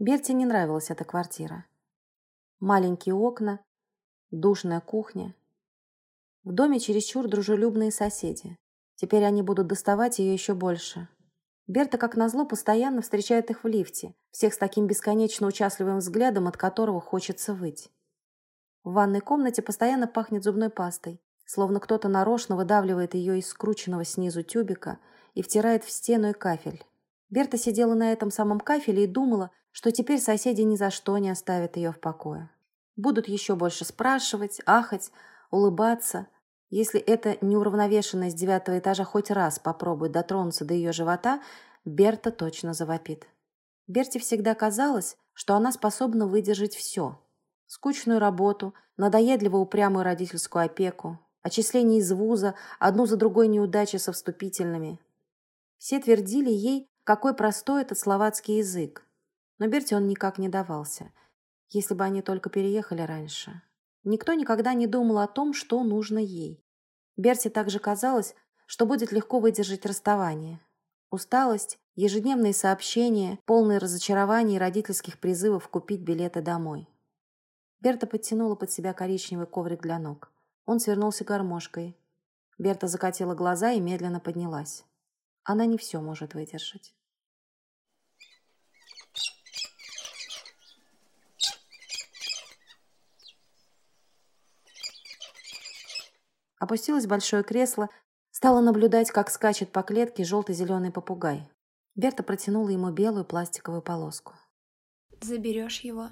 Берте не нравилась эта квартира. Маленькие окна, душная кухня. В доме чересчур дружелюбные соседи. Теперь они будут доставать ее еще больше. Берта, как назло, постоянно встречает их в лифте, всех с таким бесконечно участливым взглядом, от которого хочется выть. В ванной комнате постоянно пахнет зубной пастой, словно кто-то нарочно выдавливает ее из скрученного снизу тюбика и втирает в стену и кафель. Берта сидела на этом самом кафеле и думала, что теперь соседи ни за что не оставят ее в покое. Будут еще больше спрашивать, ахать, улыбаться. Если эта неуравновешенная с девятого этажа хоть раз попробует дотронуться до ее живота, Берта точно завопит. Берте всегда казалось, что она способна выдержать все. Скучную работу, надоедливо упрямую родительскую опеку, отчисление из вуза, одну за другой неудачи со вступительными. Все твердили ей, какой простой этот словацкий язык. Но Берте он никак не давался, если бы они только переехали раньше. Никто никогда не думал о том, что нужно ей. Берте также казалось, что будет легко выдержать расставание. Усталость, ежедневные сообщения, полные разочарований и родительских призывов купить билеты домой. Берта подтянула под себя коричневый коврик для ног. Он свернулся гармошкой. Берта закатила глаза и медленно поднялась. Она не все может выдержать. Опустилась в большое кресло, стала наблюдать, как скачет по клетке желто-зеленый попугай. Берта протянула ему белую пластиковую полоску. «Заберешь его?»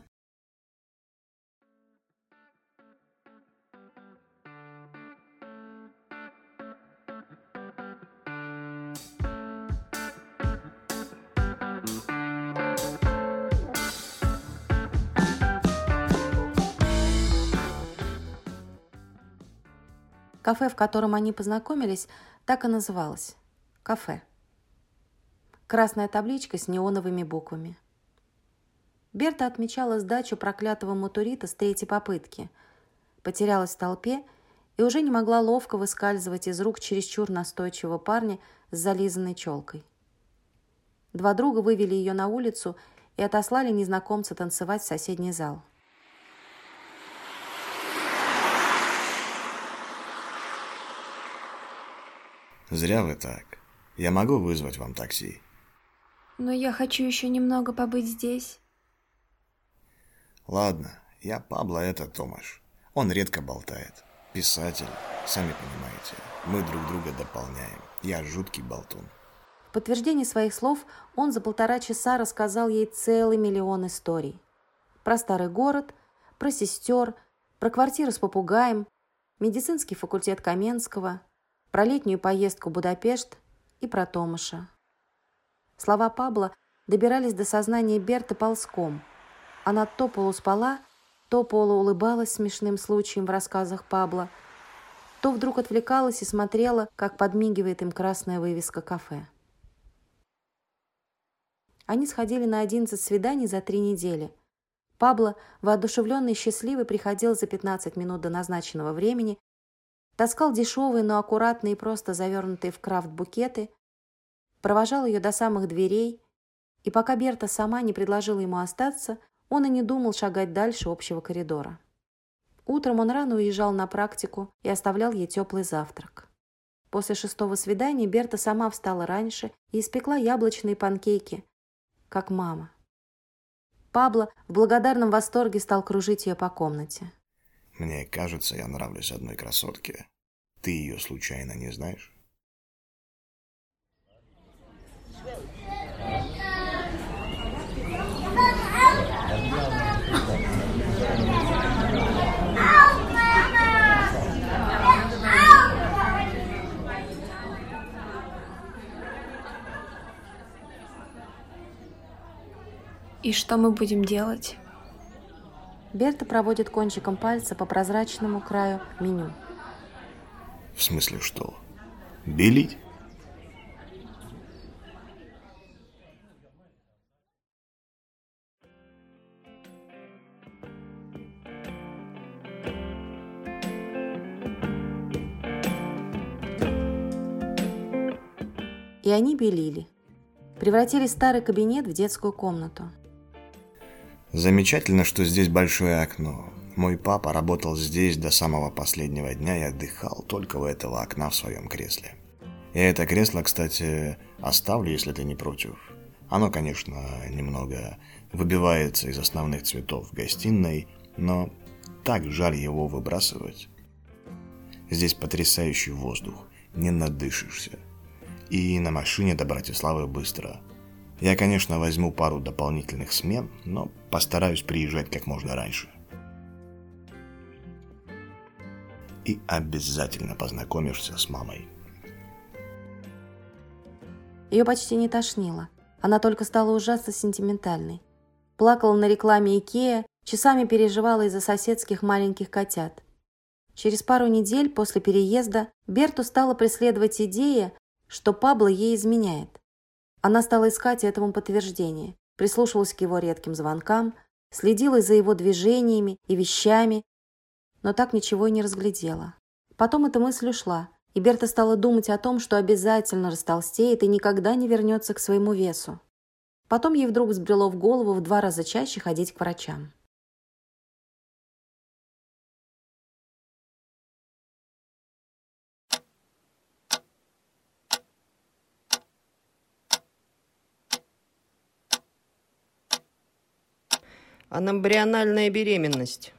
Кафе, в котором они познакомились, так и называлось. Кафе. Красная табличка с неоновыми буквами. Берта отмечала сдачу проклятого мотурита с третьей попытки. Потерялась в толпе и уже не могла ловко выскальзывать из рук чересчур настойчивого парня с зализанной челкой. Два друга вывели ее на улицу и отослали незнакомца танцевать в соседний зал. Зря вы так. Я могу вызвать вам такси. Но я хочу еще немного побыть здесь. Ладно, я Пабло, это Томаш. Он редко болтает. Писатель, сами понимаете. Мы друг друга дополняем. Я жуткий болтун. В подтверждение своих слов он за полтора часа рассказал ей целый миллион историй. Про старый город, про сестер, про квартиру с попугаем, медицинский факультет Каменского, про летнюю поездку в Будапешт и про Томаша. Слова Пабла добирались до сознания Берты ползком. Она то полуспала, то полуулыбалась смешным случаем в рассказах Пабла, то вдруг отвлекалась и смотрела, как подмигивает им красная вывеска кафе. Они сходили на 11 свиданий за три недели. Пабло, воодушевленный и счастливый, приходил за 15 минут до назначенного времени таскал дешевые, но аккуратные и просто завернутые в крафт букеты, провожал ее до самых дверей, и пока Берта сама не предложила ему остаться, он и не думал шагать дальше общего коридора. Утром он рано уезжал на практику и оставлял ей теплый завтрак. После шестого свидания Берта сама встала раньше и испекла яблочные панкейки, как мама. Пабло в благодарном восторге стал кружить ее по комнате. Мне кажется, я нравлюсь одной красотке. Ты ее случайно не знаешь? И что мы будем делать? Берта проводит кончиком пальца по прозрачному краю меню. В смысле что? Белить? И они белили. Превратили старый кабинет в детскую комнату. Замечательно, что здесь большое окно. Мой папа работал здесь до самого последнего дня и отдыхал только у этого окна в своем кресле. И это кресло, кстати, оставлю, если ты не против. Оно, конечно, немного выбивается из основных цветов в гостиной, но так жаль его выбрасывать. Здесь потрясающий воздух, не надышишься. И на машине до Братиславы быстро. Я, конечно, возьму пару дополнительных смен, но постараюсь приезжать как можно раньше. И обязательно познакомишься с мамой. Ее почти не тошнило. Она только стала ужасно сентиментальной. Плакала на рекламе Икея, часами переживала из-за соседских маленьких котят. Через пару недель после переезда Берту стала преследовать идея, что Пабло ей изменяет. Она стала искать этому подтверждение, прислушивалась к его редким звонкам, следила за его движениями и вещами, но так ничего и не разглядела. Потом эта мысль ушла, и Берта стала думать о том, что обязательно растолстеет и никогда не вернется к своему весу. Потом ей вдруг взбрело в голову в два раза чаще ходить к врачам. Анамбриональная беременность.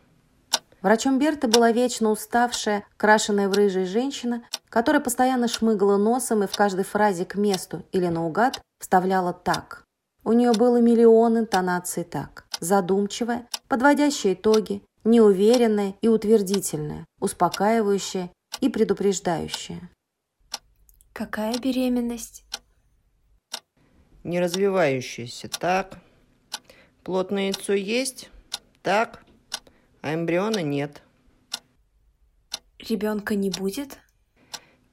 Врачом Берты была вечно уставшая, крашеная в рыжей женщина, которая постоянно шмыгала носом и в каждой фразе к месту или наугад вставляла «так». У нее было миллион интонаций «так». Задумчивая, подводящая итоги, неуверенная и утвердительная, успокаивающая и предупреждающая. Какая беременность? Не развивающаяся. Так. Плотное яйцо есть? Так. А эмбриона нет. Ребенка не будет?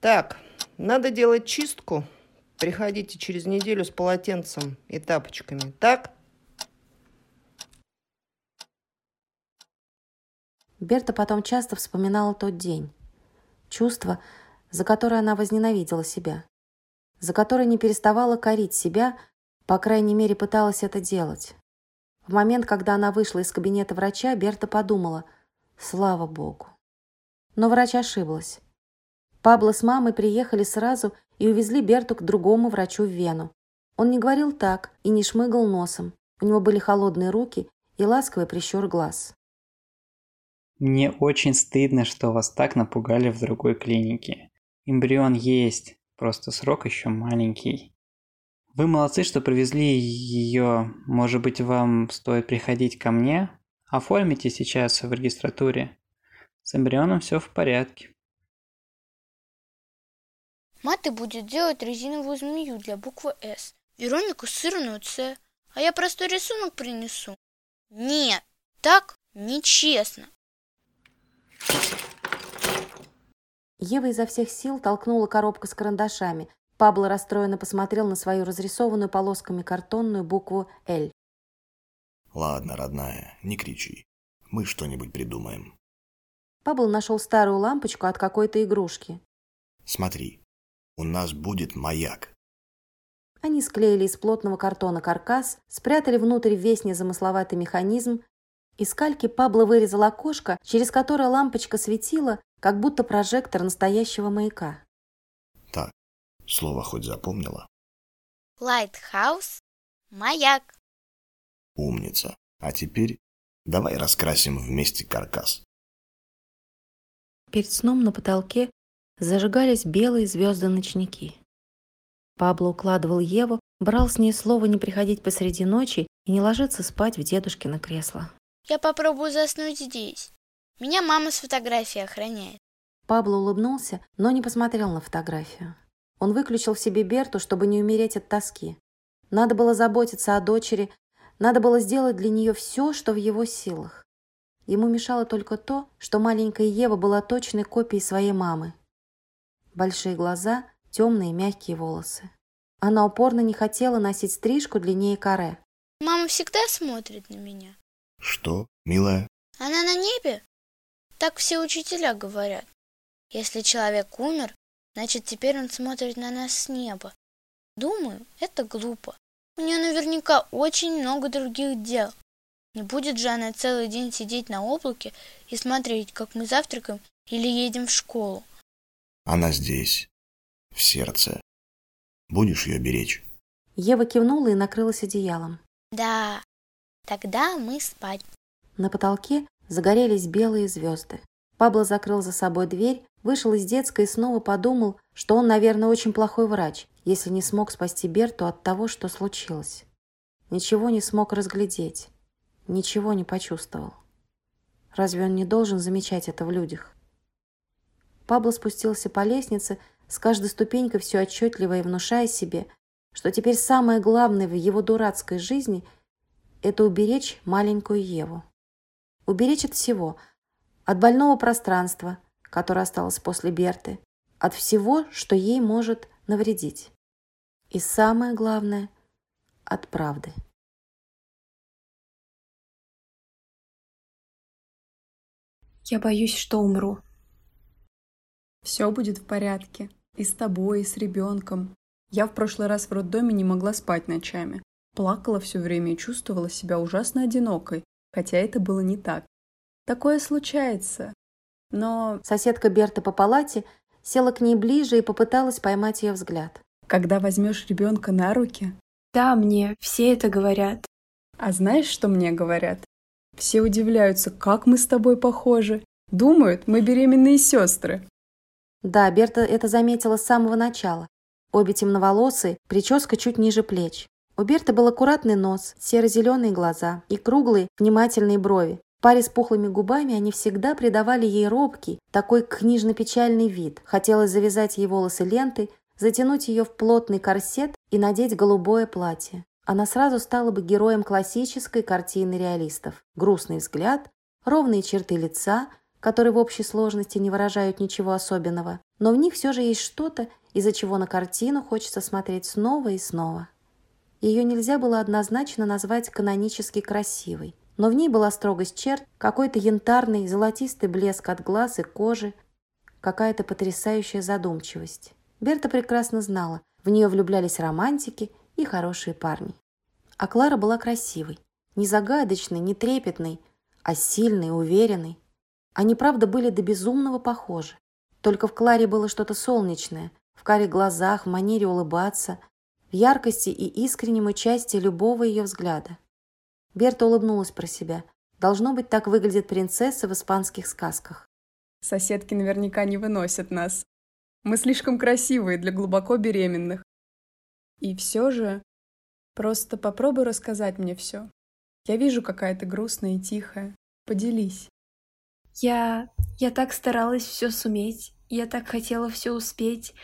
Так, надо делать чистку. Приходите через неделю с полотенцем и тапочками. Так? Берта потом часто вспоминала тот день. Чувство, за которое она возненавидела себя. За которое не переставала корить себя, по крайней мере, пыталась это делать. В момент, когда она вышла из кабинета врача, Берта подумала «Слава Богу». Но врач ошиблась. Пабло с мамой приехали сразу и увезли Берту к другому врачу в Вену. Он не говорил так и не шмыгал носом. У него были холодные руки и ласковый прищур глаз. Мне очень стыдно, что вас так напугали в другой клинике. Эмбрион есть, просто срок еще маленький. Вы молодцы, что привезли ее. Может быть, вам стоит приходить ко мне? Оформите сейчас в регистратуре. С эмбрионом все в порядке. Маты будет делать резиновую змею для буквы «С», Веронику сырную «Ц», а я простой рисунок принесу. Нет, так нечестно. Ева изо всех сил толкнула коробку с карандашами, Пабло расстроенно посмотрел на свою разрисованную полосками картонную букву «Л». Ладно, родная, не кричи. Мы что-нибудь придумаем. Пабло нашел старую лампочку от какой-то игрушки. Смотри, у нас будет маяк. Они склеили из плотного картона каркас, спрятали внутрь весь незамысловатый механизм. Из кальки Пабло вырезал окошко, через которое лампочка светила, как будто прожектор настоящего маяка. Слово хоть запомнила? Lighthouse, маяк. Умница. А теперь давай раскрасим вместе каркас. Перед сном на потолке зажигались белые звезды-ночники. Пабло укладывал Еву, брал с ней слово не приходить посреди ночи и не ложиться спать в дедушкино кресло. Я попробую заснуть здесь. Меня мама с фотографией охраняет. Пабло улыбнулся, но не посмотрел на фотографию. Он выключил в себе Берту, чтобы не умереть от тоски. Надо было заботиться о дочери, надо было сделать для нее все, что в его силах. Ему мешало только то, что маленькая Ева была точной копией своей мамы. Большие глаза, темные мягкие волосы. Она упорно не хотела носить стрижку длиннее каре. Мама всегда смотрит на меня. Что, милая? Она на небе? Так все учителя говорят. Если человек умер, Значит, теперь он смотрит на нас с неба. Думаю, это глупо. У нее наверняка очень много других дел. Не будет же она целый день сидеть на облаке и смотреть, как мы завтракаем или едем в школу. Она здесь, в сердце. Будешь ее беречь? Ева кивнула и накрылась одеялом. Да, тогда мы спать. На потолке загорелись белые звезды. Пабло закрыл за собой дверь, вышел из детской и снова подумал, что он, наверное, очень плохой врач, если не смог спасти Берту от того, что случилось. Ничего не смог разглядеть, ничего не почувствовал. Разве он не должен замечать это в людях? Пабло спустился по лестнице, с каждой ступенькой все отчетливо и внушая себе, что теперь самое главное в его дурацкой жизни – это уберечь маленькую Еву. Уберечь от всего – от больного пространства, которое осталось после Берты, от всего, что ей может навредить. И самое главное – от правды. Я боюсь, что умру. Все будет в порядке. И с тобой, и с ребенком. Я в прошлый раз в роддоме не могла спать ночами. Плакала все время и чувствовала себя ужасно одинокой, хотя это было не так. Такое случается. Но... Соседка Берта по палате села к ней ближе и попыталась поймать ее взгляд. Когда возьмешь ребенка на руки... Да, мне все это говорят. А знаешь, что мне говорят? Все удивляются, как мы с тобой похожи. Думают, мы беременные сестры. Да, Берта это заметила с самого начала. Обе темноволосые, прическа чуть ниже плеч. У Берты был аккуратный нос, серо-зеленые глаза и круглые, внимательные брови, паре с пухлыми губами они всегда придавали ей робкий, такой книжно-печальный вид. Хотелось завязать ей волосы лентой, затянуть ее в плотный корсет и надеть голубое платье. Она сразу стала бы героем классической картины реалистов. Грустный взгляд, ровные черты лица, которые в общей сложности не выражают ничего особенного, но в них все же есть что-то, из-за чего на картину хочется смотреть снова и снова. Ее нельзя было однозначно назвать канонически красивой но в ней была строгость черт, какой-то янтарный, золотистый блеск от глаз и кожи, какая-то потрясающая задумчивость. Берта прекрасно знала, в нее влюблялись романтики и хорошие парни. А Клара была красивой, не загадочной, не трепетной, а сильной, уверенной. Они, правда, были до безумного похожи. Только в Кларе было что-то солнечное, в каре глазах, в манере улыбаться, в яркости и искреннем участии любого ее взгляда. Берта улыбнулась про себя. Должно быть, так выглядит принцесса в испанских сказках. Соседки наверняка не выносят нас. Мы слишком красивые для глубоко беременных. И все же, просто попробуй рассказать мне все. Я вижу, какая ты грустная и тихая. Поделись. Я... я так старалась все суметь. Я так хотела все успеть,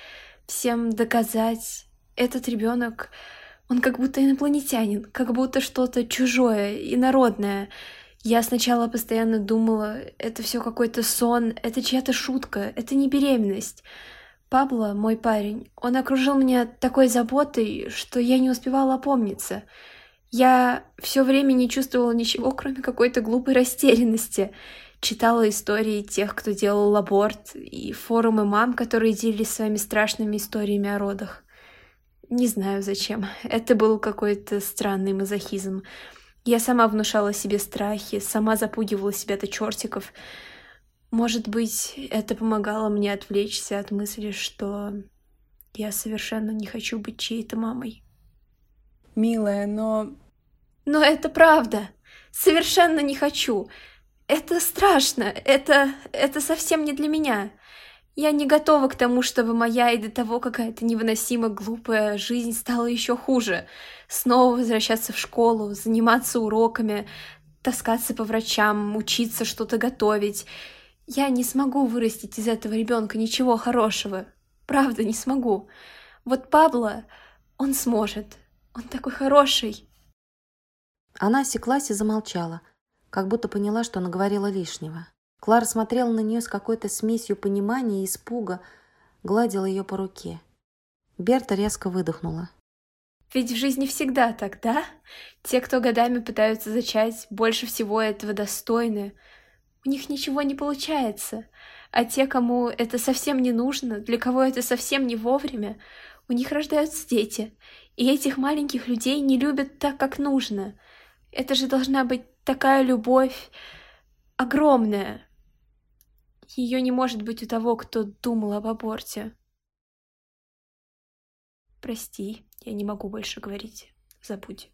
всем доказать. Этот ребенок он как будто инопланетянин, как будто что-то чужое, инородное. Я сначала постоянно думала, это все какой-то сон, это чья-то шутка, это не беременность. Пабло, мой парень, он окружил меня такой заботой, что я не успевала опомниться. Я все время не чувствовала ничего, кроме какой-то глупой растерянности. Читала истории тех, кто делал аборт, и форумы мам, которые делились своими страшными историями о родах. Не знаю зачем. Это был какой-то странный мазохизм. Я сама внушала себе страхи, сама запугивала себя до чертиков. Может быть, это помогало мне отвлечься от мысли, что я совершенно не хочу быть чьей-то мамой. Милая, но... Но это правда. Совершенно не хочу. Это страшно. Это... это совсем не для меня. Я не готова к тому, чтобы моя и до того какая-то невыносимо глупая жизнь стала еще хуже. Снова возвращаться в школу, заниматься уроками, таскаться по врачам, учиться что-то готовить. Я не смогу вырастить из этого ребенка ничего хорошего. Правда, не смогу. Вот Пабло, он сможет. Он такой хороший. Она осеклась и замолчала, как будто поняла, что наговорила лишнего. Клара смотрела на нее с какой-то смесью понимания и испуга, гладила ее по руке. Берта резко выдохнула. Ведь в жизни всегда так, да? Те, кто годами пытаются зачать, больше всего этого достойны. У них ничего не получается. А те, кому это совсем не нужно, для кого это совсем не вовремя, у них рождаются дети. И этих маленьких людей не любят так, как нужно. Это же должна быть такая любовь огромная. Ее не может быть у того, кто думал об аборте. Прости, я не могу больше говорить. Забудь.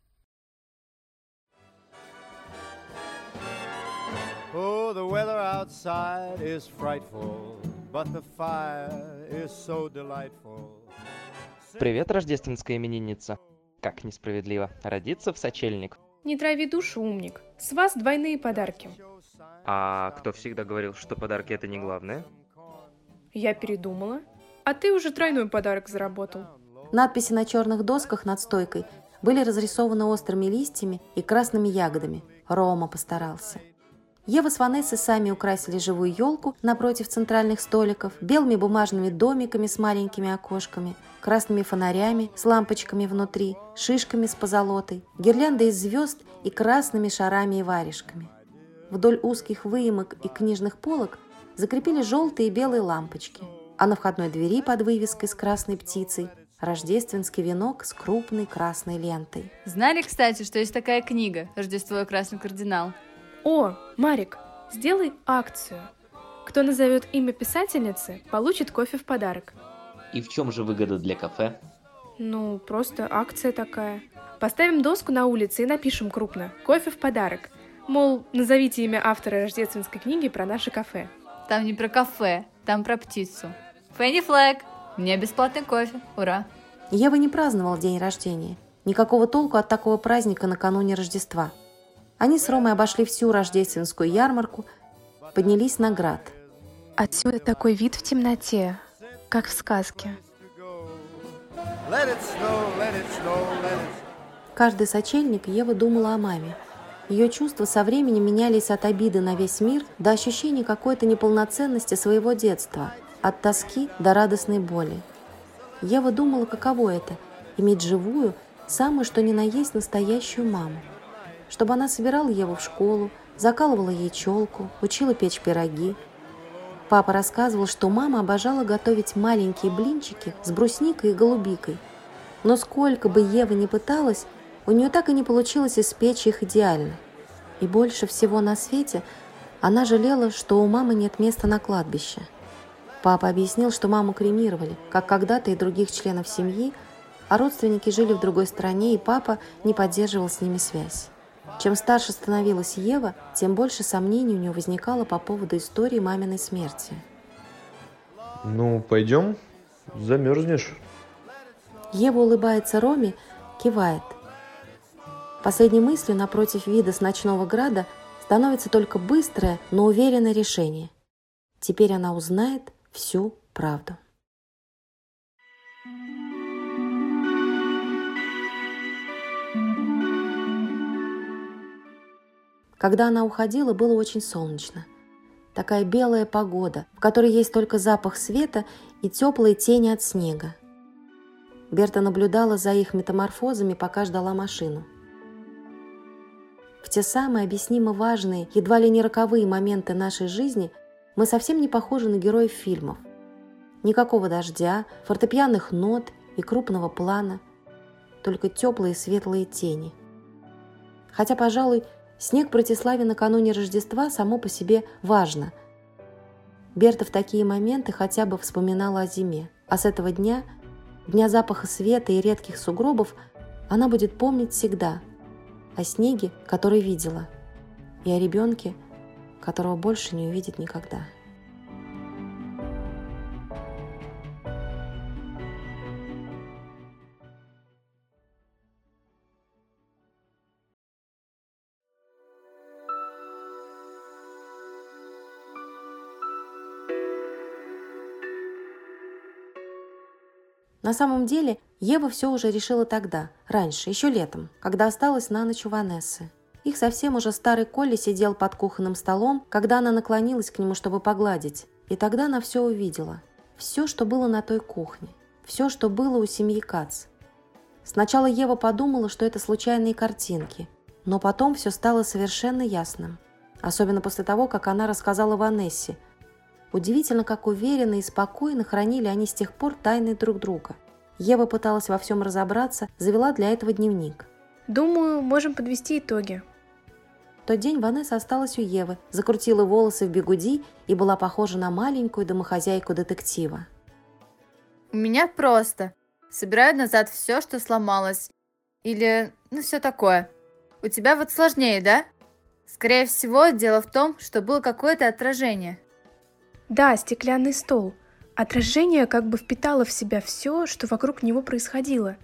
Oh, the weather outside is frightful, but the fire is so delightful. Привет, рождественская именинница. Как несправедливо. Родиться в сочельник. Не трави душу, умник. С вас двойные подарки. А кто всегда говорил, что подарки это не главное? Я передумала. А ты уже тройной подарок заработал. Надписи на черных досках над стойкой были разрисованы острыми листьями и красными ягодами. Рома постарался. Ева с Ванессой сами украсили живую елку напротив центральных столиков, белыми бумажными домиками с маленькими окошками, красными фонарями с лампочками внутри, шишками с позолотой, гирляндой из звезд и красными шарами и варежками. Вдоль узких выемок и книжных полок закрепили желтые и белые лампочки, а на входной двери под вывеской с красной птицей рождественский венок с крупной красной лентой. Знали, кстати, что есть такая книга «Рождество и красный кардинал»? О, Марик, сделай акцию. Кто назовет имя писательницы, получит кофе в подарок. И в чем же выгода для кафе? Ну, просто акция такая. Поставим доску на улице и напишем крупно «Кофе в подарок». Мол, назовите имя автора рождественской книги про наше кафе. Там не про кафе, там про птицу. Фенни Флэг, мне бесплатный кофе, ура. Ева не праздновал день рождения. Никакого толку от такого праздника накануне Рождества – они с Ромой обошли всю рождественскую ярмарку, поднялись на град. Отсюда такой вид в темноте, как в сказке. Каждый сочельник Ева думала о маме. Ее чувства со временем менялись от обиды на весь мир до ощущения какой-то неполноценности своего детства, от тоски до радостной боли. Ева думала, каково это – иметь живую, самую что ни на есть настоящую маму чтобы она собирала Еву в школу, закалывала ей челку, учила печь пироги. Папа рассказывал, что мама обожала готовить маленькие блинчики с брусникой и голубикой. Но сколько бы Ева ни пыталась, у нее так и не получилось испечь их идеально. И больше всего на свете она жалела, что у мамы нет места на кладбище. Папа объяснил, что маму кремировали, как когда-то и других членов семьи, а родственники жили в другой стране, и папа не поддерживал с ними связь. Чем старше становилась Ева, тем больше сомнений у нее возникало по поводу истории маминой смерти. Ну, пойдем, замерзнешь. Ева улыбается Роме, кивает. Последней мыслью напротив вида с ночного града становится только быстрое, но уверенное решение. Теперь она узнает всю правду. Когда она уходила, было очень солнечно. Такая белая погода, в которой есть только запах света и теплые тени от снега. Берта наблюдала за их метаморфозами, пока ждала машину. В те самые объяснимо важные, едва ли не роковые моменты нашей жизни мы совсем не похожи на героев фильмов. Никакого дождя, фортепианных нот и крупного плана, только теплые светлые тени. Хотя, пожалуй, Снег Братиславе накануне Рождества само по себе важно. Берта в такие моменты хотя бы вспоминала о зиме. А с этого дня, дня запаха света и редких сугробов, она будет помнить всегда о снеге, который видела, и о ребенке, которого больше не увидит никогда. На самом деле, Ева все уже решила тогда, раньше, еще летом, когда осталась на ночь у Ванессы. Их совсем уже старый Колли сидел под кухонным столом, когда она наклонилась к нему, чтобы погладить. И тогда она все увидела. Все, что было на той кухне. Все, что было у семьи Кац. Сначала Ева подумала, что это случайные картинки, но потом все стало совершенно ясным. Особенно после того, как она рассказала Ванессе – Удивительно, как уверенно и спокойно хранили они с тех пор тайны друг друга. Ева пыталась во всем разобраться, завела для этого дневник. Думаю, можем подвести итоги. В тот день Ванесса осталась у Евы, закрутила волосы в бегуди и была похожа на маленькую домохозяйку детектива. У меня просто. Собираю назад все, что сломалось. Или, ну, все такое. У тебя вот сложнее, да? Скорее всего, дело в том, что было какое-то отражение. Да, стеклянный стол. Отражение как бы впитало в себя все, что вокруг него происходило.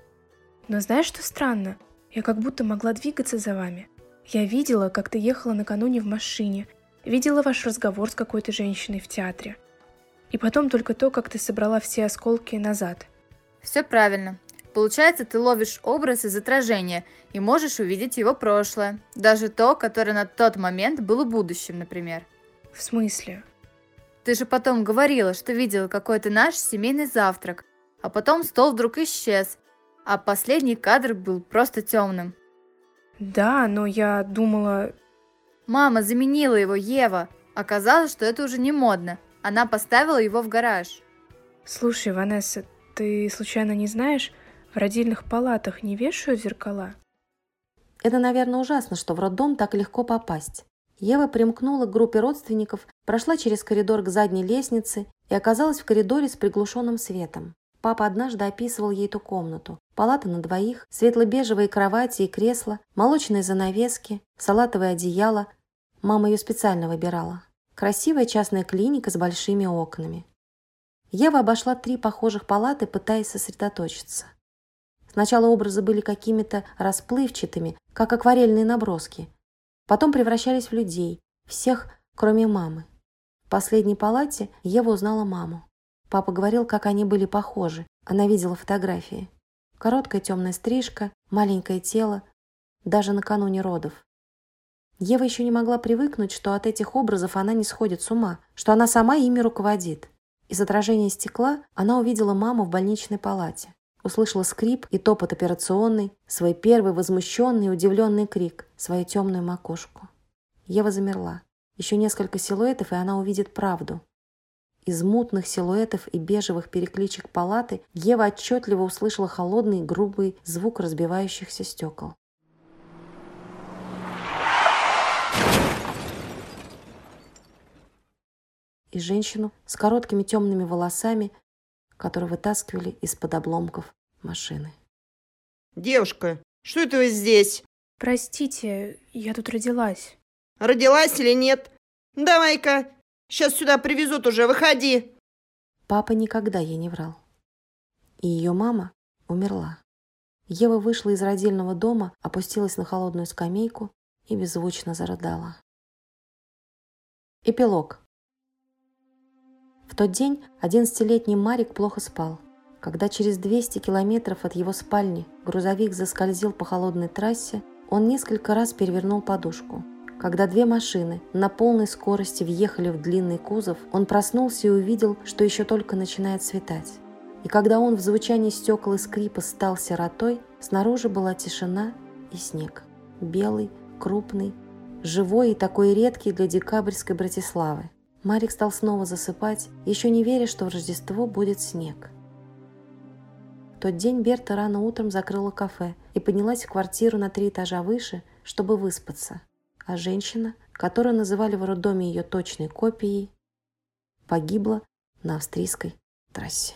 Но знаешь, что странно? Я как будто могла двигаться за вами. Я видела, как ты ехала накануне в машине, видела ваш разговор с какой-то женщиной в театре. И потом только то, как ты собрала все осколки назад. Все правильно. Получается, ты ловишь образ из отражения и можешь увидеть его прошлое, даже то, которое на тот момент было будущим, например. В смысле? Ты же потом говорила, что видела какой-то наш семейный завтрак, а потом стол вдруг исчес, а последний кадр был просто темным. Да, но я думала... Мама заменила его, Ева. Оказалось, что это уже не модно. Она поставила его в гараж. Слушай, Ванесса, ты случайно не знаешь, в родильных палатах не вешают зеркала? Это, наверное, ужасно, что в роддом так легко попасть. Ева примкнула к группе родственников, прошла через коридор к задней лестнице и оказалась в коридоре с приглушенным светом. Папа однажды описывал ей эту комнату. Палата на двоих, светло-бежевые кровати и кресла, молочные занавески, салатовое одеяло. Мама ее специально выбирала. Красивая частная клиника с большими окнами. Ева обошла три похожих палаты, пытаясь сосредоточиться. Сначала образы были какими-то расплывчатыми, как акварельные наброски. Потом превращались в людей, всех, кроме мамы. В последней палате Ева узнала маму. Папа говорил, как они были похожи. Она видела фотографии. Короткая темная стрижка, маленькое тело, даже накануне родов. Ева еще не могла привыкнуть, что от этих образов она не сходит с ума, что она сама ими руководит. Из отражения стекла она увидела маму в больничной палате. Услышала скрип и топот операционной, свой первый возмущенный и удивленный крик, свою темную макушку. Ева замерла. Еще несколько силуэтов, и она увидит правду. Из мутных силуэтов и бежевых перекличек палаты Ева отчетливо услышала холодный грубый звук разбивающихся стекол. И женщину с короткими темными волосами, которую вытаскивали из-под обломков машины. Девушка, что это вы здесь? Простите, я тут родилась. Родилась или нет? Давай-ка, Сейчас сюда привезут уже, выходи!» Папа никогда ей не врал. И ее мама умерла. Ева вышла из родильного дома, опустилась на холодную скамейку и беззвучно зарыдала. Эпилог. В тот день одиннадцатилетний Марик плохо спал. Когда через 200 километров от его спальни грузовик заскользил по холодной трассе, он несколько раз перевернул подушку – когда две машины на полной скорости въехали в длинный кузов, он проснулся и увидел, что еще только начинает светать. И когда он в звучании стекол и скрипа стал сиротой, снаружи была тишина и снег. Белый, крупный, живой и такой редкий для декабрьской Братиславы. Марик стал снова засыпать, еще не веря, что в Рождество будет снег. В тот день Берта рано утром закрыла кафе и поднялась в квартиру на три этажа выше, чтобы выспаться а женщина, которую называли в роддоме ее точной копией, погибла на австрийской трассе.